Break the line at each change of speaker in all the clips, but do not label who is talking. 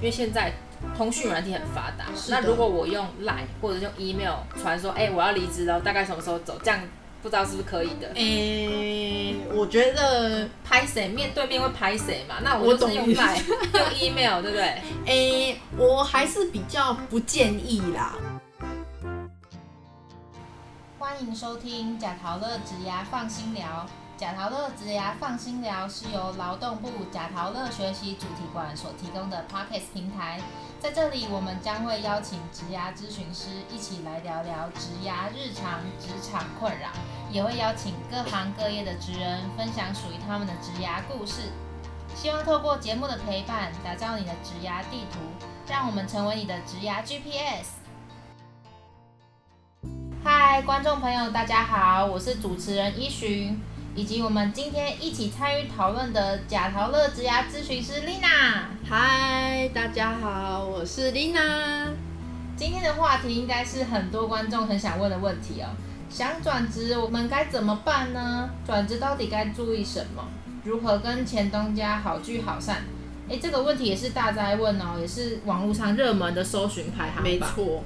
因为现在通讯软体很发达，那如果我用 Line 或者用 email 传说，哎、我要离职了，大概什么时候走，这样不知道是不是可以的。
诶、我觉得，
拍谁面对面会拍谁嘛？那
我
我就是用 Line 用 email，对不对？
诶、我还是比较不建议啦。
欢迎收听贾陶乐职涯放心聊。贾陶乐职涯放心聊是由劳动部贾陶乐学习主题馆所提供的 Podcast 平台。在这里，我们将会邀请职涯咨询师一起来聊聊职涯日常、职场困扰，也会邀请各行各业的职人分享属于他们的职涯故事。希望透过节目的陪伴，打造你的职涯地图，让我们成为你的职涯 GPS。嗨，观众朋友，大家好，我是主持人依寻，以及我们今天一起参与讨论的假陶乐职涯咨询师 Lina。
嗨，大家好，我是 Lina。
今天的话题应该是很多观众很想问的问题哦。想转职，我们该怎么办呢？转职到底该注意什么？如何跟前东家好聚好散？诶，这个问题也是大家问哦，也是网络上热门的搜寻排行榜。
没。错，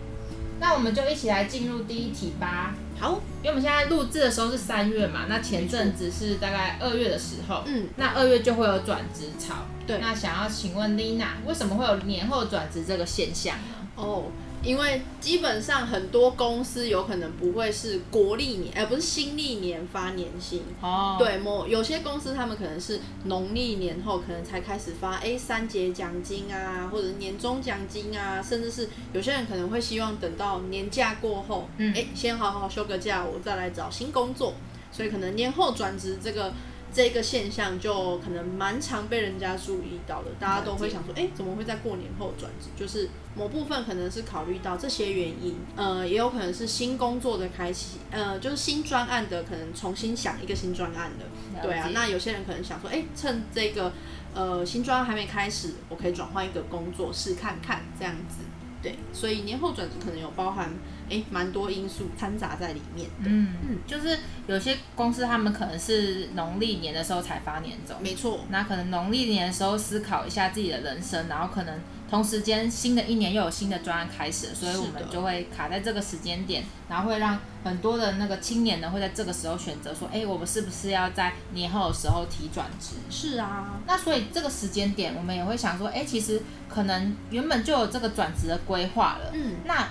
那我们就一起来进入第一题吧。
好，
因为我们现在录制的时候是三月嘛，那前阵子是大概二月的时候，
嗯，
那二月就会有转职潮。
对
那想要请问 Lina，为什么会有年后转职这个现象呢？
哦，因为基本上很多公司有可能不会是国历年，而、不是新历年发年薪。
哦，
对，某有些公司他们可能是农历年后可能才开始发，哎，三节奖金啊，或者年终奖金啊，甚至是有些人可能会希望等到年假过后，
嗯
哎、先好好休个假，我再来找新工作，所以可能年后转职这个。这个现象就可能蛮常被人家注意到的，大家都会想说，哎，怎么会在过年后转职？就是某部分可能是考虑到这些原因，呃，也有可能是新工作的开启，呃，就是新专案的可能重新想一个新专案的，对啊，那有些人可能想说，哎、趁这个呃新专案还没开始，我可以转换一个工作试看看这样子。对，所以年后转职可能有包含哎蛮多因素掺杂在里面的。
嗯
嗯
就是有些公司他们可能是农历年的时候才发年终，
没错，
那可能农历年的时候思考一下自己的人生，然后可能同时间新的一年又有新的专案开始了，所以我们就会卡在这个时间点，然后会让很多的那个青年呢会在这个时候选择说，哎，我们是不是要在年后的时候提转职？
是啊，
那所以这个时间点，我们也会想说，哎，其实可能原本就有这个转职的规划了，
嗯，
那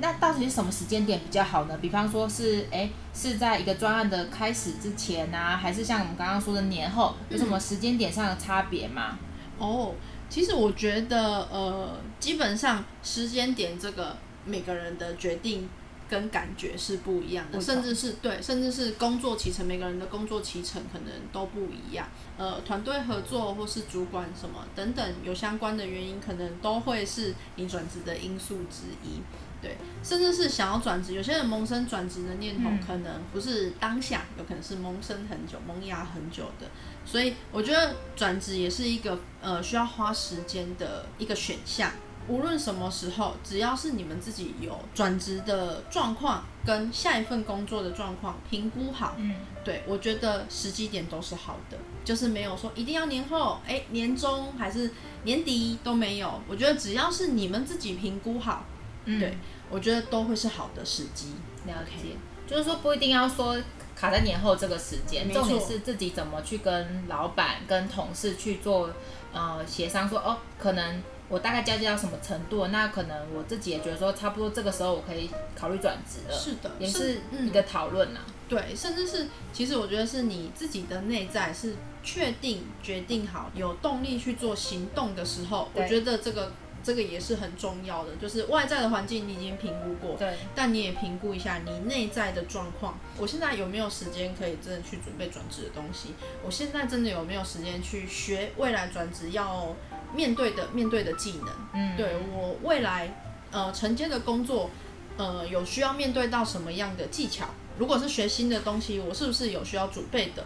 那到底是什么时间点比较好呢？比方说是哎是在一个专案的开始之前啊，还是像我们刚刚说的年后，有什么时间点上的差别吗？
哦，其实我觉得呃，基本上时间点这个每个人的决定。跟感觉是不一样的，甚至是对，甚至是工作期程，每个人的工作期程可能都不一样。呃，团队合作或是主管什么等等有相关的原因，可能都会是你转职的因素之一。对，甚至是想要转职，有些人萌生转职的念头，
嗯
可能不是当下，有可能是萌生很久、萌芽很久的。所以我觉得转职也是一个呃需要花时间的一个选项。无论什么时候，只要是你们自己有转职的状况跟下一份工作的状况评估好，
嗯，
对我觉得时机点都是好的，就是没有说一定要年后，哎，年中还是年底都没有。我觉得只要是你们自己评估好，
嗯。
对我觉得都会是好的时机。
了解，就是说不一定要说卡在年后这个时间，重点是自己怎么去跟老板、跟同事去做呃协商，说哦，可能我大概交接到什么程度，那可能我自己也觉得说差不多这个时候我可以考虑转职了，
是的，
也是
嗯。
一个讨论呐。
对，甚至是其实我觉得是你自己的内在是确定决定好有动力去做行动的时候，我觉得这个这个也是很重要的，就是外在的环境你已经评估过，
对，
但你也评估一下你内在的状况。我现在有没有时间可以真的去准备转职的东西？我现在真的有没有时间去学未来转职要面对的面对的技能？
嗯，
对我未来呃承接的工作，呃有需要面对到什么样的技巧？如果是学新的东西，我是不是有需要准备的？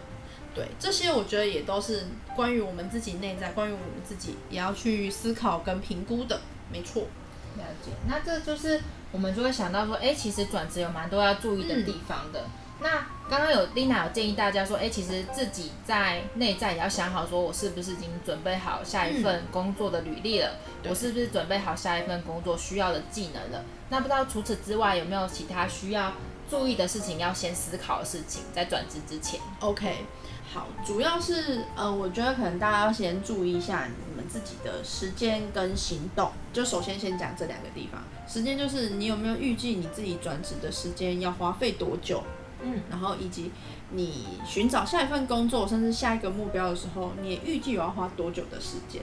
对，这些我觉得也都是关于我们自己内在，关于我们自己也要去思考跟评估的。没错，
了解，那这就是我们就会想到说，哎、其实转职有蛮多要注意的地方的。那刚刚有 Lina 有建议大家说，哎、其实自己在内在也要想好，说我是不是已经准备好下一份工作的履历了，
对
我是不是准备好下一份工作需要的技能了？那不知道除此之外有没有其他需要注意的事情，要先思考的事情，在转职之前。
OK，好，主要是呃，我觉得可能大家要先注意一下你们自己的时间跟行动。就首先先讲这两个地方，时间就是你有没有预计你自己转职的时间要花费多久，
嗯，
然后以及你寻找下一份工作甚至下一个目标的时候，你也预计我要花多久的时间。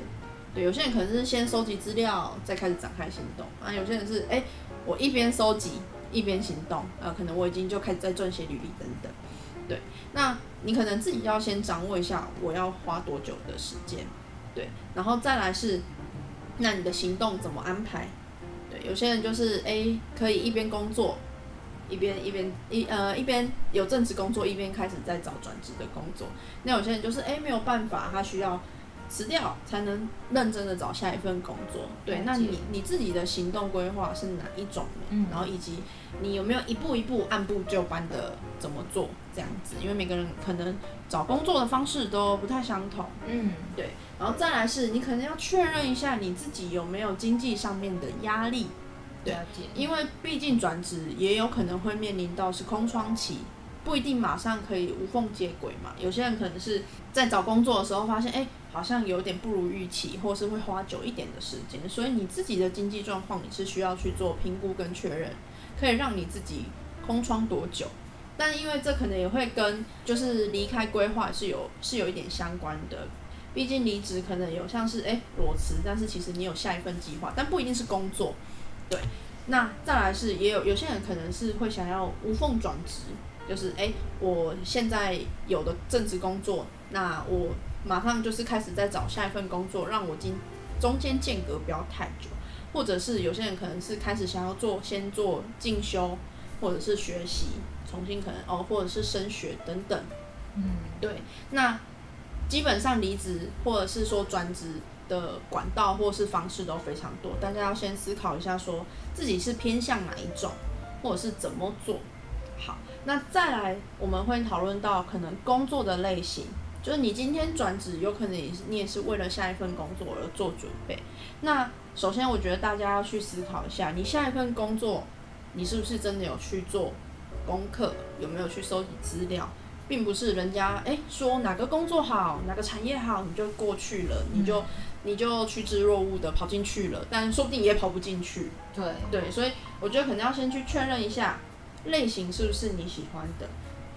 对，有些人可能是先收集资料，再开始展开行动啊。有些人是哎、我一边收集一边行动，呃，可能我已经就开始在撰写履历等等。对，那你可能自己要先掌握一下我要花多久的时间，对，然后再来是，那你的行动怎么安排？对，有些人就是哎、可以一边工作，一边一边一呃一边有正职工作，一边开始在找转职的工作。那有些人就是哎、没有办法，他需要辞掉才能认真的找下一份工作。对那你你自己的行动规划是哪一种呢？
嗯
然后以及你有没有一步一步按部就班的怎么做这样子？因为每个人可能找工作的方式都不太相同。
嗯，
对，然后再来是你可能要确认一下你自己有没有经济上面的压力，对。因为毕竟转职也有可能会面临到是空窗期，不一定马上可以无缝接轨嘛。有些人可能是在找工作的时候发现，哎，好像有点不如预期，或是会花久一点的时间，所以你自己的经济状况你是需要去做评估跟确认，可以让你自己空窗多久。但因为这可能也会跟就是离开规划是有是有一点相关的，毕竟离职可能有像是哎裸辞，但是其实你有下一份计划，但不一定是工作，对。那再来是也有有些人可能是会想要无缝转职，就是哎我现在有的正职工作，那我马上就是开始在找下一份工作，让我今中间间隔不要太久，或者是有些人可能是开始想要做先做进修，或者是学习，重新可能哦，或者是升学等等。
嗯，
对，那基本上离职或者是说转职的管道或是方式都非常多，大家要先思考一下，说自己是偏向哪一种，或者是怎么做。好，那再来我们会讨论到可能工作的类型，就是你今天转职，有可能也是你也是为了下一份工作而做准备。那首先，我觉得大家要去思考一下，你下一份工作，你是不是真的有去做功课，有没有去收集资料，并不是人家诶说哪个工作好，哪个产业好，你就过去了，你就、你就趋之若鹜的跑进去了，但说不定也跑不进去。
对，
对，所以我觉得可能要先去确认一下类型是不是你喜欢的，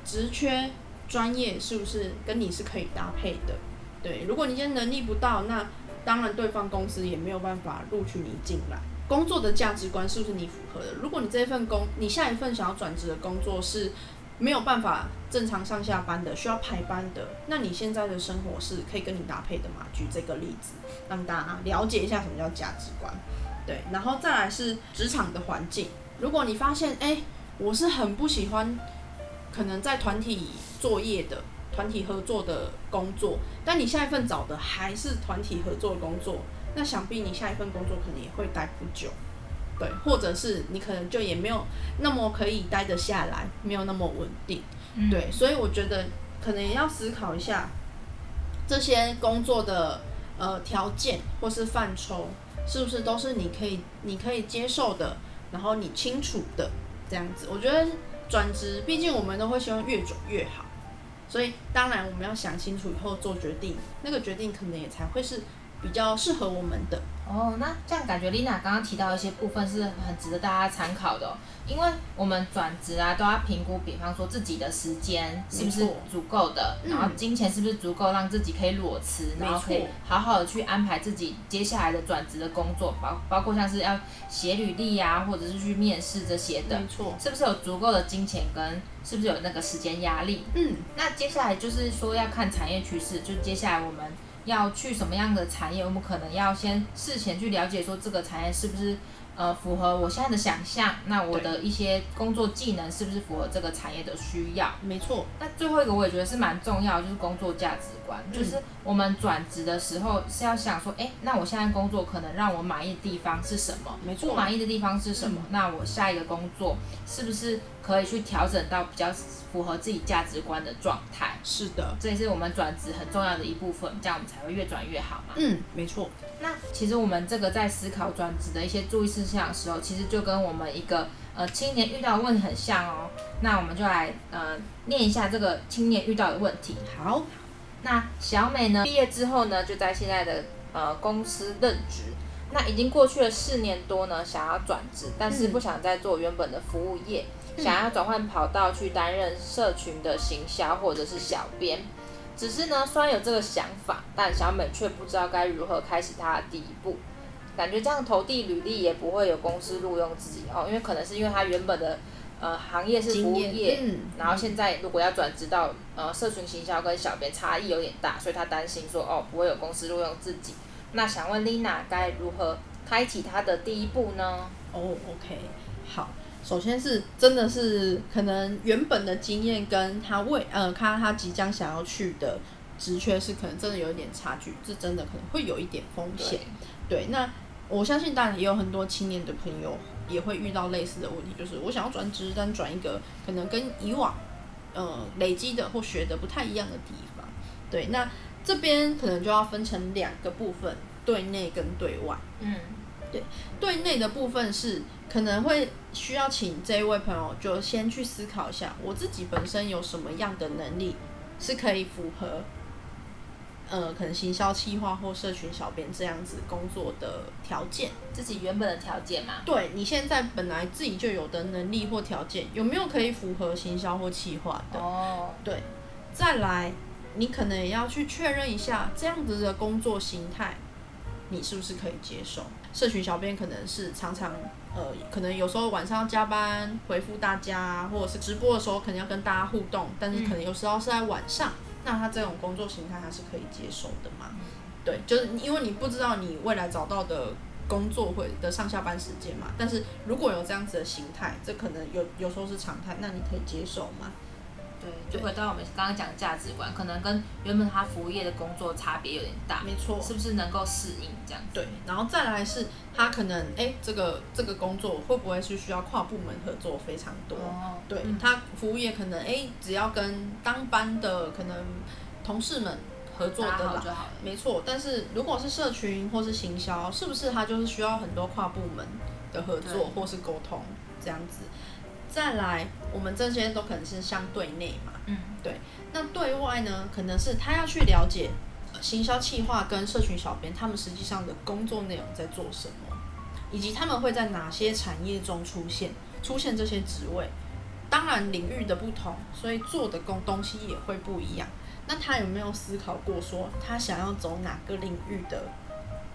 职缺专业是不是跟你是可以搭配的。对，如果你今天能力不到，那当然对方公司也没有办法录取你进来。工作的价值观是不是你符合的？如果你这份工，你下一份想要转职的工作是没有办法正常上下班的，需要排班的，那你现在的生活是可以跟你搭配的吗？举这个例子，让大家了解一下什么叫价值观。对，然后再来是职场的环境。如果你发现，哎、我是很不喜欢可能在团体作业的、团体合作的工作，但你下一份找的还是团体合作的工作，那想必你下一份工作可能也会待不久。对，或者是你可能就也没有那么可以待得下来，没有那么稳定。
嗯，
对，所以我觉得可能也要思考一下这些工作的呃条件或是范畴，是不是都是你可以你可以接受的，然后你清楚的这样子。我觉得转职，毕竟我们都会希望越转越好，所以当然我们要想清楚以后做决定，那个决定可能也才会是比较适合我们的。
哦，那这样感觉 Lina 刚刚提到一些部分是很值得大家参考的、哦，因为我们转职啊都要评估，比方说自己的时间是不是足够的，
嗯。
然后金钱是不是足够让自己可以裸辞，然后可以好好的去安排自己接下来的转职的工作，包包括像是要写履历啊，或者是去面试这些的，
没错，
是不是有足够的金钱跟是不是有那个时间压力？
嗯，
那接下来就是说要看产业趋势，就接下来我们要去什么样的产业，我们可能要先事前去了解说这个产业是不是呃符合我现在的想象，那我的一些工作技能是不是符合这个产业的需要？
没错。
那最后一个我也觉得是蛮重要，就是工作价值观，就是我们转职的时候是要想说，哎，那我现在工作可能让我满意的地方是什么？
没错。
不满意的地方是什么？那我下一个工作是不是可以去调整到比较符合自己价值观的状态？
是的，
这也是我们转职很重要的一部分，这样我们才会越转越好嘛。
嗯，没错。
那其实我们这个在思考转职的一些注意事项的时候，其实就跟我们一个呃青年遇到的问题很像哦。那我们就来呃念一下这个青年遇到的问题。
好，
那小美呢毕业之后呢，就在现在的呃公司任职。那已经过去了四年多呢，想要转职，但是不想再做原本的服务业，想要转换跑道去担任社群的行销或者是小编。只是呢，虽然有这个想法，但小美却不知道该如何开始她的第一步。感觉这样投递履历也不会有公司录用自己哦，因为可能是因为她原本的呃行业是服务业，然后现在如果要转职到呃社群行销跟小编差异有点大，所以她担心说哦不会有公司录用自己。那想问 Lina 该如何开启她的第一步呢？
哦，OK，好，首先是真的是可能原本的经验跟他未呃，他他即将想要去的职缺是可能真的有一点差距，这真的可能会有一点风险。对，那我相信当然也有很多青年的朋友也会遇到类似的问题，就是我想要转职，但转一个可能跟以往呃累积的或学的不太一样的地方。对，那。这边可能就要分成两个部分，对内跟对外。嗯，对，对内的部分是可能会需要请这一位朋友就先去思考一下，我自己本身有什么样的能力是可以符合，呃，可能行销企划或社群小编这样子工作的条件，
自己原本的条件嘛。
对你现在本来自己就有的能力或条件，有没有可以符合行销或企划的？哦，对，再来。你可能也要去确认一下这样子的工作形态，你是不是可以接受？社群小编可能是常常呃，可能有时候晚上要加班回复大家，或者是直播的时候可能要跟大家互动，但是可能有时候是在晚上，那他这种工作形态他是可以接受的嘛？对，就是因为你不知道你未来找到的工作会的上下班时间嘛，但是如果有这样子的形态，这可能有有时候是常态，那你可以接受吗？
对，就回到我们刚刚讲的价值观，可能跟原本他服务业的工作差别有点大，
没错，
是不是能够适应这样？
对，然后再来是他可能哎，这个这个工作会不会是需要跨部门合作非常多？哦，对他服务业可能哎，只要跟当班的可能同事们合作的
啦，
没错。但是如果是社群或是行销，是不是他就是需要很多跨部门的合作或是沟通这样子？再来，我们这些都可能是相对内嘛，嗯，对。那对外呢，可能是他要去了解行销企划跟社群小编他们实际上的工作内容在做什么，以及他们会在哪些产业中出现，出现这些职位。当然领域的不同，所以做的工东西也会不一样。那他有没有思考过说，他想要走哪个领域的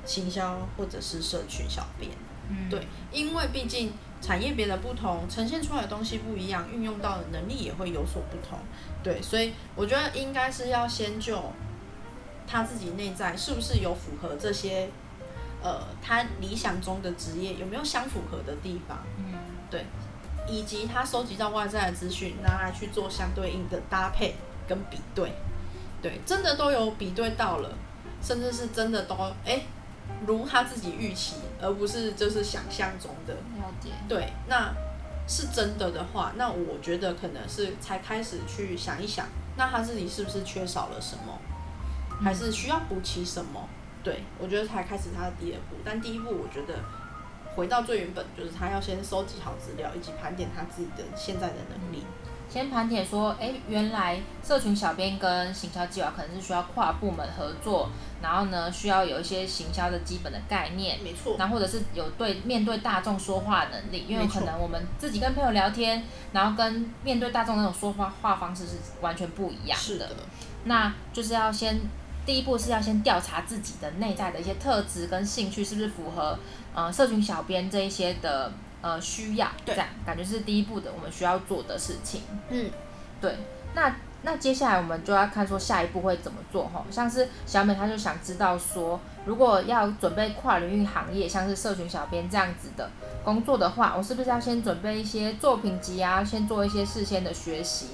行销或者是社群小编？嗯，对，因为毕竟。产业别的不同，呈现出来的东西不一样，运用到的能力也会有所不同。对，所以我觉得应该是要先就他自己内在是不是有符合这些，呃，他理想中的职业有没有相符合的地方。嗯，对，以及他收集到外在的资讯，拿来去做相对应的搭配跟比对。对，真的都有比对到了，甚至是真的都哎。如他自己预期，而不是就是想象中的。
了解。
对，那是真的的话，那我觉得可能是才开始去想一想，那他自己是不是缺少了什么，还是需要补齐什么？对，我觉得才开始他的第二步。但第一步，我觉得回到最原本，就是他要先收集好资料，以及盘点他自己的现在的能力。
先盘点说，哎，原来社群小编跟行销计划可能是需要跨部门合作，然后呢，需要有一些行销的基本的概念，
没错。
然后或者是有对面对大众说话能力，因为可能我们自己跟朋友聊天，然后跟面对大众那种说话话方式是完全不一样的。
是的。
那就是要先第一步是要先调查自己的内在的一些特质跟兴趣是不是符合，呃，社群小编这一些的。呃，需要这样感觉是第一步的，我们需要做的事情。嗯，对。那那接下来我们就要看说下一步会怎么做哈，像是小美她就想知道说，如果要准备跨领域行业，像是社群小编这样子的工作的话，我是不是要先准备一些作品集啊，先做一些事先的学习？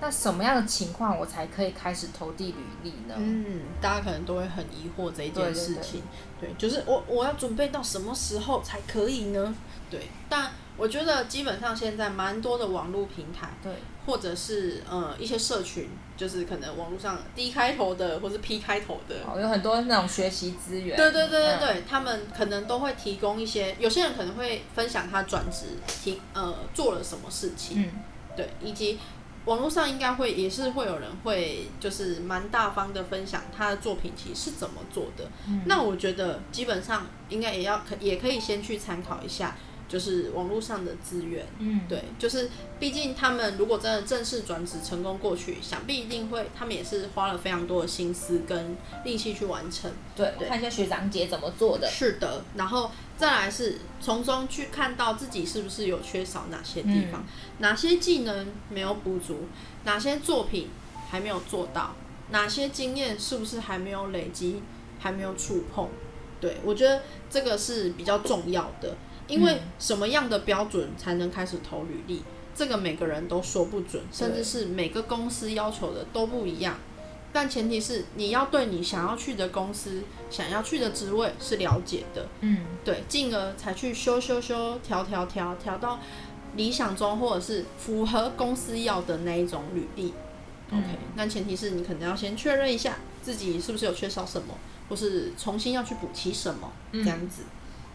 那什么样的情况我才可以开始投递履历呢？
嗯，大家可能都会很疑惑这一件事情，对，就是我我要准备到什么时候才可以呢？对，但我觉得基本上现在蛮多的网络平台，
对，
或者是呃一些社群，就是可能网络上 D 开头的或是 P 开头的，
哦，有很多那种学习资源，
对对对对对，他们可能都会提供一些，有些人可能会分享他转职提呃做了什么事情，嗯，对，以及。网络上应该会也是会有人会就是蛮大方的分享他的作品其实是怎么做的，那我觉得基本上应该也要可也可以先去参考一下。就是网络上的资源，嗯，对，就是毕竟他们如果真的正式转职成功过去，想必一定会，他们也是花了非常多的心思跟力气去完成。
对，看一下学长姐怎么做的。
是的，然后再来是从中去看到自己是不是有缺少哪些地方，哪些技能没有补足，哪些作品还没有做到，哪些经验是不是还没有累积，还没有触碰。对我觉得这个是比较重要的。因为什么样的标准才能开始投履历？这个每个人都说不准，甚至是每个公司要求的都不一样。但前提是你要对你想要去的公司、想要去的职位是了解的，嗯，对，进而才去修修修、调调调调到理想中或者是符合公司要的那一种履历。OK，那前提是你可能要先确认一下自己是不是有缺少什么，或是重新要去补齐什么这样子。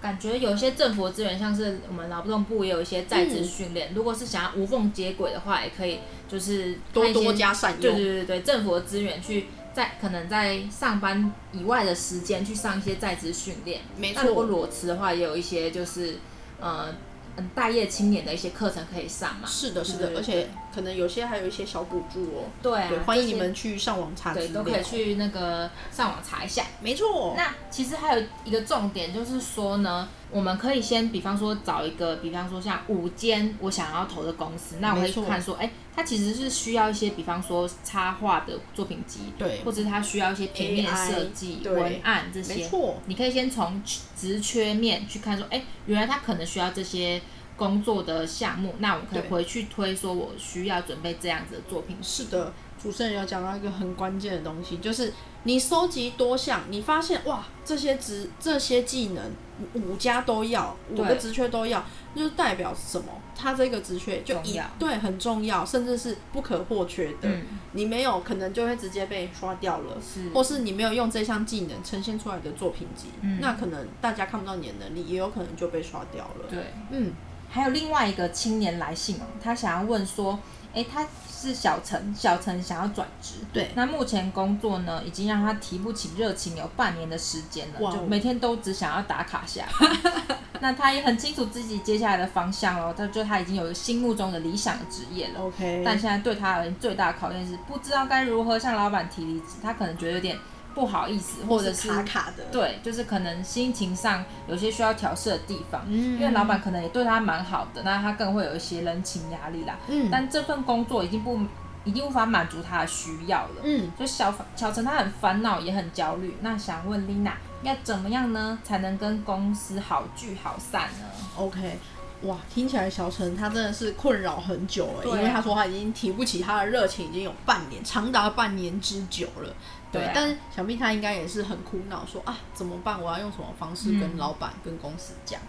感觉有一些政府资源，像是我们劳动部也有一些在职训练。如果是想要无缝接轨的话，也可以就是
多多加善用。
对对对对，政府的资源去在可能在上班以外的时间去上一些在职训练。
没错。
那如果裸辞的话，也有一些就是呃。嗯，待业青年的一些课程可以上嘛？
是的，是的，而且可能有些还有一些小补助哦。
对
啊，欢迎你们去上网查
对，都可以去那个上网查一下。
没错。
那其实还有一个重点就是说呢。我们可以先，比方说找一个，比方说像五间我想要投的公司，那我会看说，哎，它其实是需要一些，比方说插画的作品集，
对，
或者它需要一些平面设计、文案这些，
没错。
你可以先从职缺面去看说，哎，原来它可能需要这些工作的项目，那我可以回去推说，我需要准备这样子的作品。
是的，主持人有讲到一个很关键的东西，就是。你收集多项，你发现哇，这些职这些技能五家都要，五个职缺都要，就是代表什么？他这个职缺就一对很重要，甚至是不可或缺的。你没有，可能就会直接被刷掉了，或是你没有用这项技能呈现出来的作品集，那可能大家看不到你的能力，也有可能就被刷掉了。
对，嗯，还有另外一个青年来信，他想要问说。哎，他是小陈，小陈想要转职。
对，
那目前工作呢，已经让他提不起热情，有半年的时间了，就每天都只想要打卡下。那他也很清楚自己接下来的方向了，他就他已经有一个心目中的理想的职业了。
OK，
但现在对他而言最大的考验是不知道该如何向老板提离职，他可能觉得有点。不好意思，或者是
卡卡的，
对，就是可能心情上有些需要调试的地方，嗯因为老板可能也对他蛮好的，那他更会有一些人情压力啦。嗯，但这份工作已经不，已经无法满足他的需要了。嗯，所以小小陈他很烦恼，也很焦虑。那想问 Lina，要怎么样呢，才能跟公司好聚好散呢
？OK。哇，听起来小陈他真的是困扰很久哎，因为他说他已经提不起他的热情，已经有半年，长达半年之久了。对，但是想必他应该也是很苦恼，说啊怎么办？我要用什么方式跟老板、跟公司讲？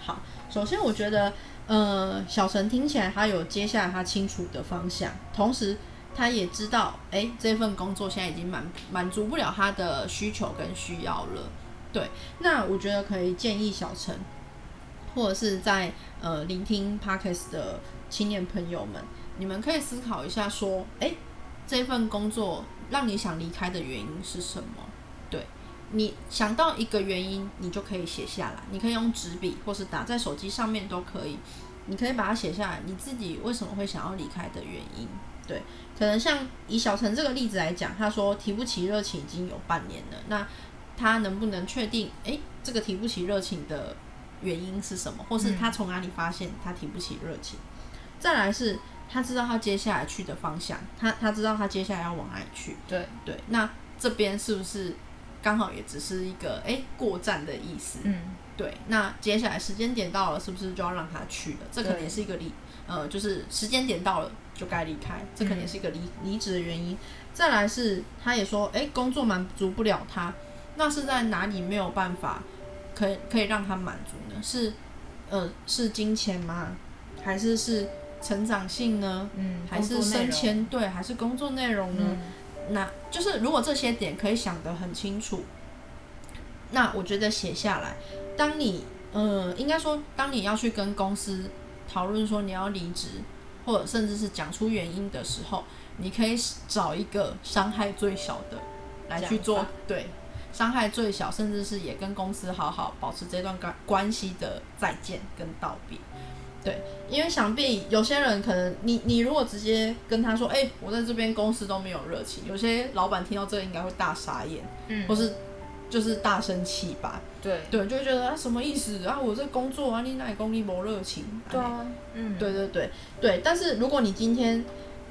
好，首先我觉得，呃，小陈听起来他有接下来他清楚的方向，同时他也知道，哎，这份工作现在已经满满足不了他的需求跟需要了。对，那我觉得可以建议小陈。或者是在呃聆听 Parkes 的青年朋友们，你们可以思考一下，说，哎，这份工作让你想离开的原因是什么？对你想到一个原因，你就可以写下来，你可以用纸笔，或是打在手机上面都可以。你可以把它写下来，你自己为什么会想要离开的原因？对，可能像以小陈这个例子来讲，他说提不起热情已经有半年了，那他能不能确定，哎，这个提不起热情的？原因是什么，或是他从哪里发现他提不起热情？再来是他知道他接下来去的方向，他他知道他接下来要往哪里去。
对
对，那这边是不是刚好也只是一个哎过站的意思？
嗯，
对，那接下来时间点到了，是不是就要让他去了？这可能也是一个离呃，就是时间点到了就该离开，这可能也是一个离离职的原因。再来是，他也说，哎，工作满足不了他，那是在哪里没有办法可以可以让他满足呢？是呃是金钱吗？还是是成长性呢？
嗯，
还是升迁？对，还是工作内容呢？那就是如果这些点可以想得很清楚，那我觉得写下来，当你呃应该说，当你要去跟公司讨论说你要离职，或者甚至是讲出原因的时候。你可以找一个伤害最小的来去做，对，伤害最小，甚至是也跟公司好好保持这段关关系的再见跟道别，对，因为想必有些人可能你你如果直接跟他说，哎，我在这边公司都没有热情，有些老板听到这个应该会大傻眼，嗯，或是就是大生气吧，
对。
对，就会觉得啊什么意思？啊，我这工作啊，你哪里功力没热情，
对啊，嗯，
对对对对，但是如果你今天。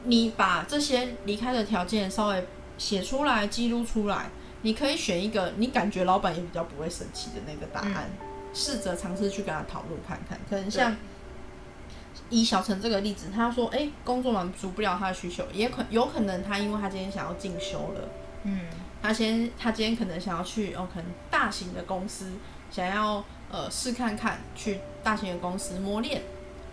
你把这些离开的条件稍微写出来、记录出来，你可以选一个你感觉老板也比较不会生气的那个答案，试着尝试去跟他讨论看看。可能像以小陈这个例子，他说：“哎，工作满足不了他的需求，也可有可能他因为他今天想要进修了，嗯，他先他今天可能想要去哦，可能大型的公司想要呃试看看去大型的公司磨练，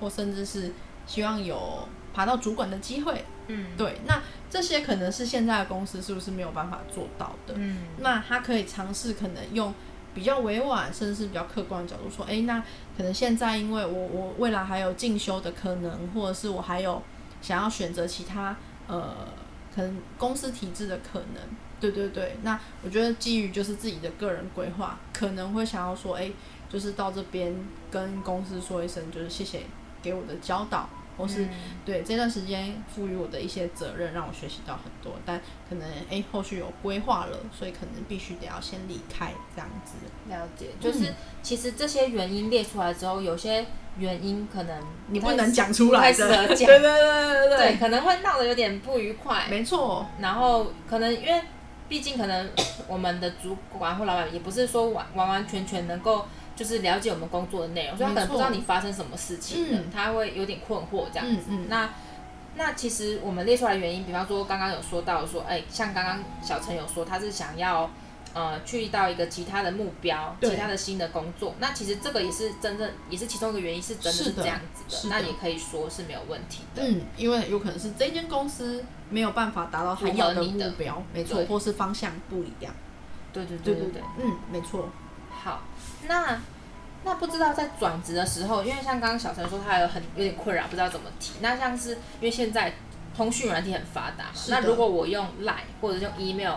或甚至是希望有。”爬到主管的机会，嗯，对，那这些可能是现在的公司是不是没有办法做到的？嗯，那他可以尝试可能用比较委婉，甚至是比较客观的角度说，哎，那可能现在因为我我未来还有进修的可能，或者是我还有想要选择其他呃，可能公司体制的可能，对对对，那我觉得基于就是自己的个人规划，可能会想要说，哎，就是到这边跟公司说一声，就是谢谢给我的教导。或是对这段时间赋予我的一些责任，让我学习到很多，但可能哎后续有规划了，所以可能必须得要先离开这样子。
了解，就是其实这些原因列出来之后，有些原因可能
你不能讲出来的，
对
对对对
对，可能会闹得有点不愉快。
没错，
然后可能因为毕竟可能我们的主管或老板也不是说完完完全全能够。就是了解我们工作的内容，所以他可能不知道你发生什么事情，他会有点困惑这样子。那那其实我们列出来原因，比方说刚刚有说到说，哎，像刚刚小陈有说他是想要呃去到一个其他的目标，其他的新的工作。那其实这个也是真正也是其中一个原因，是真的是这样子的。那也可以说是没有问题的。
嗯，因为有可能是这间公司没有办法达到他要的目标，没错，或是方向不一样。
对对对对对，
嗯，没错。
好，那那不知道在转职的时候，因为像刚刚小陈说他有很有点困扰，不知道怎么提。那像是因为现在通讯软体很发达，那如果我用 Line 或者用 email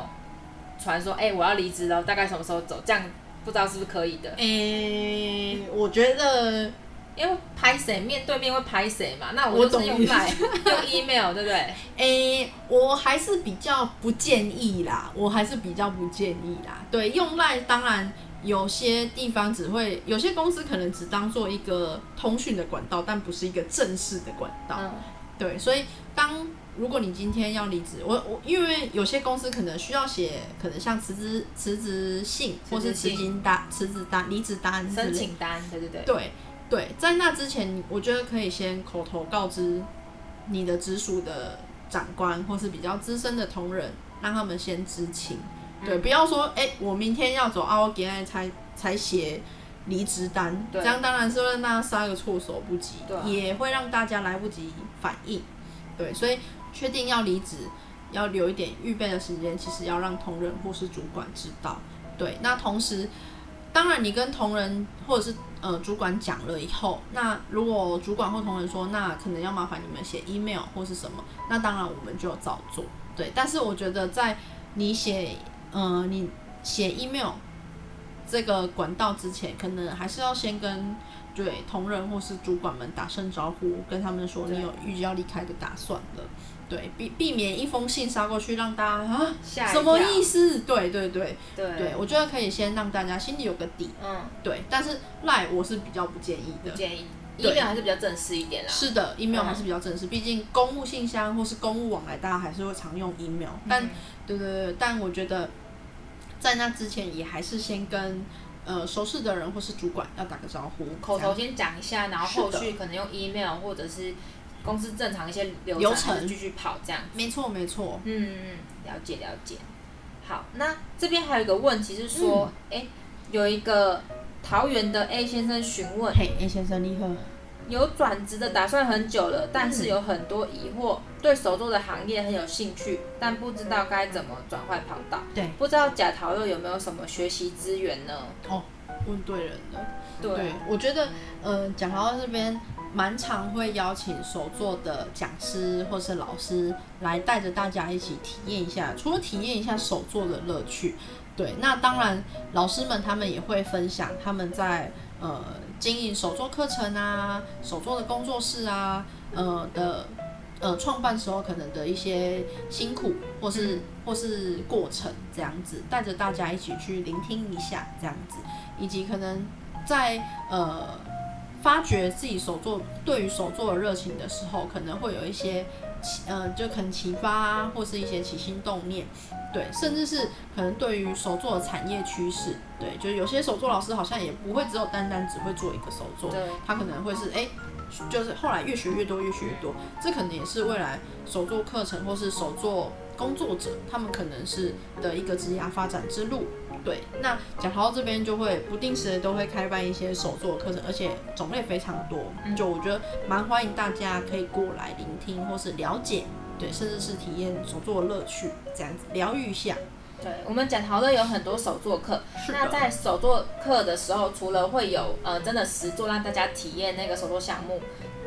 传说，哎，我要离职了，大概什么时候走？这样不知道是不是可以的？
诶，我觉得
因为拍谁面对面会拍谁嘛，那我就是用 Line 用 email，对不对？
诶，我还是比较不建议啦，我还是比较不建议啦。对，用 Line 当然。有些地方只会，有些公司可能只当做一个通讯的管道，但不是一个正式的管道。嗯，对，所以当如果你今天要离职，我我因为有些公司可能需要写，可能像辞职辞职信，或是辞职单、辞职单、离职单、
申请单，对对对。
对对，在那之前，我觉得可以先口头告知你的直属的长官，或是比较资深的同仁，让他们先知情。对，不要说哎，我明天要走啊，我今天才才写离职单，这样当然是会让大家杀个措手不及，也会让大家来不及反应。对，所以确定要离职，要留一点预备的时间，其实要让同仁或是主管知道。对，那同时，当然你跟同仁或者是呃主管讲了以后，那如果主管或同仁说，那可能要麻烦你们写 email 或是什么，那当然我们就照做。对，但是我觉得在你写。嗯，你写 email 这个管道之前，可能还是要先跟对同仁或是主管们打声招呼，跟他们说你有预计要离开的打算了，对，避避免一封信杀过去让大家啊什么意思？对对对。对，我觉得可以先让大家心里有个底，嗯，对，但是赖我是比较不建议的，
建议，email 还是比较正式一点啦。
是的，email 还是比较正式，毕竟公务信箱或是公务往来，大家还是会常用 email。但对对对，但我觉得在那之前也还是先跟呃熟识的人或是主管要打个招呼，
口头先讲一下，然后后续可能用 email 或者是公司正常一些
流
程继续跑这样。
没错没错，
嗯，了解了解。好，那这边还有一个问题是说，哎，有一个桃园的 A 先生询问，
嘿，A 先生你好，
有转职的打算很久了，但是有很多疑惑，对手做的行业很有兴趣，但不知道该怎么转换跑道。
对，
不知道贾桃又有没有什么学习资源呢？
哦，问对人了。
对，
我觉得，呃，贾桃乐这边。蛮常会邀请手作的讲师或是老师来带着大家一起体验一下，除了体验一下手作的乐趣，对，那当然老师们他们也会分享他们在呃经营手作课程啊、手作的工作室啊，呃的呃创办时候可能的一些辛苦或是或是过程这样子，带着大家一起去聆听一下这样子，以及可能在呃。发掘自己手作对于手作的热情的时候，可能会有一些启，嗯，就可能启发啊，或是一些起心动念，对，甚至是可能对于手作的产业趋势，对，就是有些手作老师好像也不会只有单单只会做一个手作，他可能会是哎，就是后来越学越多，越学越多，这可能也是未来手作课程或是手作工作者他们可能是的一个职业发展之路。对，那讲豪这边就会不定时的都会开办一些手作课程，而且种类非常多，就我觉得蛮欢迎大家可以过来聆听或是了解，对，甚至是体验手作的乐趣，这样子疗愈一下。
对我们讲豪乐有很多手作课，那在手作课的时候，除了会有呃真的实作让大家体验那个手作项目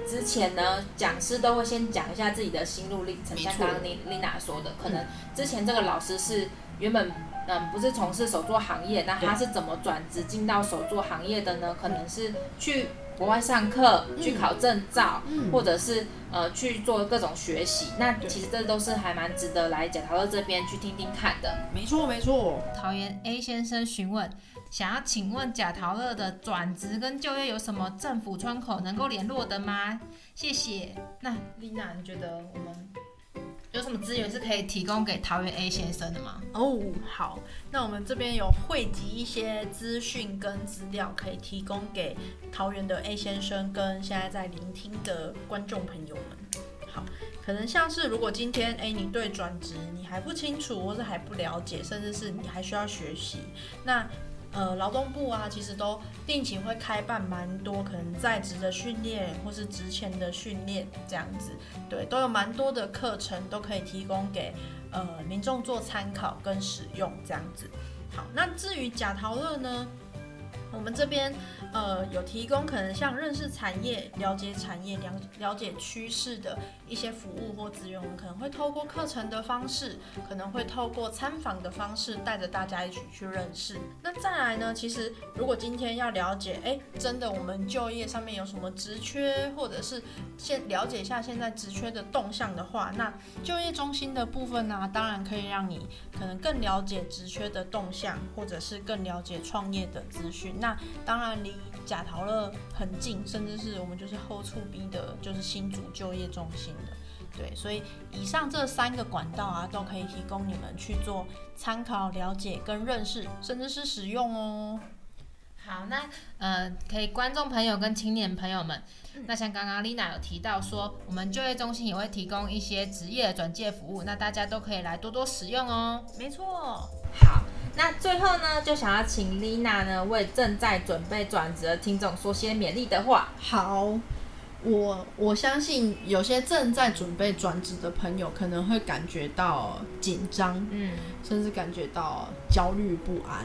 之前呢，讲师都会先讲一下自己的心路历程，像刚刚丽丽娜说的，可能之前这个老师是原本。嗯，不是从事手作行业，那他是怎么转职进到手作行业的呢？可能是去国外上课，去考证照，或者是呃去做各种学习。那其实这都是还蛮值得来贾陶乐这边去听听看的。
没错没错。
桃园 A 先生询问，想要请问贾陶乐的转职跟就业有什么政府窗口能够联络的吗？谢谢。那丽娜，你觉得我们？有什么资源是可以提供给桃园 A 先生的吗？
哦，好，那我们这边有汇集一些资讯跟资料，可以提供给桃园的 A 先生跟现在在聆听的观众朋友们。好，可能像是如果今天哎你对转职你还不清楚，或是还不了解，甚至是你还需要学习，那。呃，劳动部啊，其实都定期会开办蛮多可能在职的训练，或是职前的训练这样子，对，都有蛮多的课程都可以提供给呃民众做参考跟使用这样子。好，那至于假陶乐呢？我们这边呃有提供可能像认识产业、了解产业、了了解趋势的一些服务或资源，我们可能会透过课程的方式，可能会透过参访的方式，带着大家一起去认识。那再来呢，其实如果今天要了解，哎，真的我们就业上面有什么职缺，或者是先了解一下现在职缺的动向的话，那就业中心的部分呢，当然可以让你可能更了解职缺的动向，或者是更了解创业的资讯。那当然离假陶乐很近，甚至是我们就是后处 B 的，就是新竹就业中心的，对，所以以上这三个管道啊，都可以提供你们去做参考、了解跟认识，甚至是使用哦。
好，那呃，可以观众朋友跟青年朋友们，那像刚刚丽娜有提到说，我们就业中心也会提供一些职业转介服务，那大家都可以来多多使用哦。
没错，
好。那最后呢，就想要请丽娜呢，为正在准备转职的听众说些勉励的话。
好，我我相信有些正在准备转职的朋友，可能会感觉到紧张，嗯，甚至感觉到焦虑不安，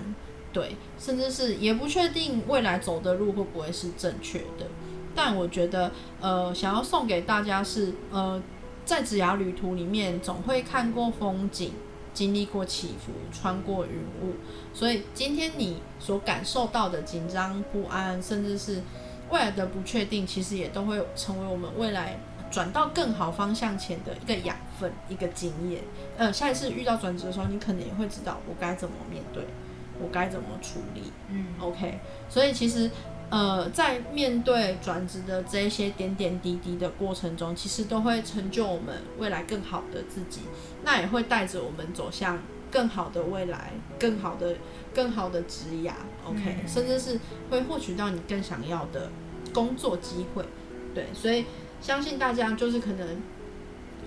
对，甚至是也不确定未来走的路会不会是正确的。但我觉得，呃，想要送给大家是，呃，在职涯旅途里面，总会看过风景。经历过起伏，穿过云雾，所以今天你所感受到的紧张不安，甚至是未来的不确定，其实也都会成为我们未来转到更好方向前的一个养分、一个经验。呃，下一次遇到转折的时候，你可能也会知道我该怎么面对，我该怎么处理。嗯，OK。所以其实呃，在面对转职的这一些点点滴滴的过程中，其实都会成就我们未来更好的自己，那也会带着我们走向更好的未来，更好的、更好的职涯，OK，、
嗯
甚至是会获取到你更想要的工作机会。对，所以相信大家就是可能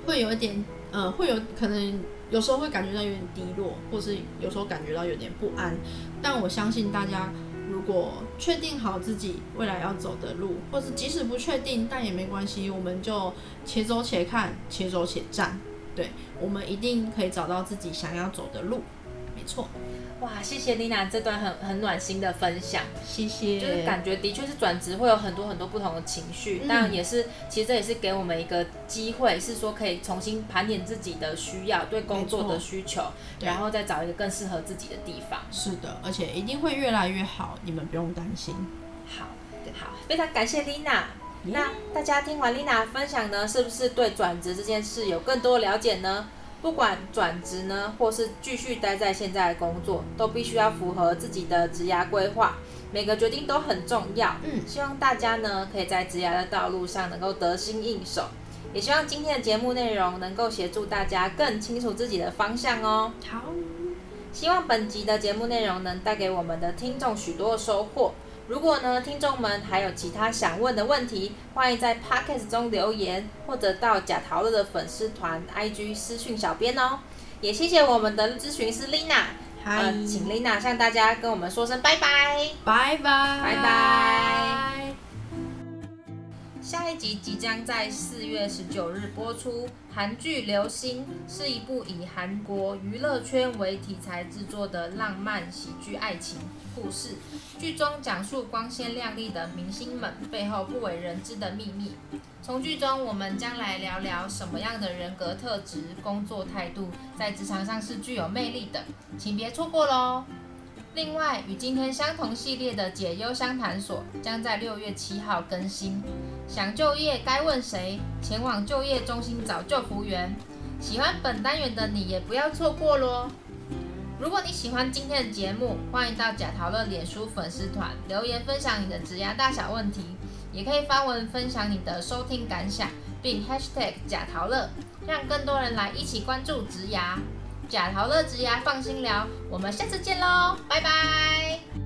会有一点，呃，会有可能有时候会感觉到有点低落，或是有时候感觉到有点不安。但我相信大家，如果确定好自己未来要走的路，或是即使不确定，但也没关系，我们就且走且看，且走且战。对，我们一定可以找到自己想要走的路。没错，
哇，谢谢丽娜这段很很暖心的分享。
谢谢。
就是感觉的确是转职会有很多很多不同的情绪，
嗯
当然也是，其实这也是给我们一个机会，是说可以重新盘点自己的需要，对工作的需求，然后再找一个更适合自己的地方。
是的，而且一定会越来越好，你们不用担心。
好，好，非常感谢丽娜。那大家听完丽娜分享呢，是不是对转职这件事有更多的了解呢？不管转职呢，或是继续待在现在的工作，都必须要符合自己的职涯规划。每个决定都很重要。
嗯
希望大家呢，可以在职涯的道路上能够得心应手。也希望今天的节目内容能够协助大家更清楚自己的方向哦。
好，
希望本集的节目内容能带给我们的听众许多的收获。如果呢，听众们还有其他想问的问题，欢迎在 Podcast 中留言，或者到假陶乐的粉丝团 IG 私讯小编哦。也谢谢我们的咨询师 Lina，
嗨
呃，请 Lina 向大家跟我们说声拜拜。
拜拜，
拜拜。下一集即将在四月十九日播出，韩剧《流星》是一部以韩国娱乐圈为题材制作的浪漫喜剧爱情故事。剧中讲述光鲜亮丽的明星们背后不为人知的秘密。从剧中，我们将来聊聊什么样的人格特质、工作态度在职场上是具有魅力的，请别错过喽！另外，与今天相同系列的解忧相谈所将在六月七号更新。想就业该问谁？前往就业中心找就服员。喜欢本单元的你也不要错过喽！如果你喜欢今天的节目，欢迎到假陶乐脸书粉丝团留言分享你的职涯大小问题，也可以发文分享你的收听感想，并 hashtag 假陶乐，让更多人来一起关注职涯。假陶乐职涯放心聊，我们下次见喽，拜拜。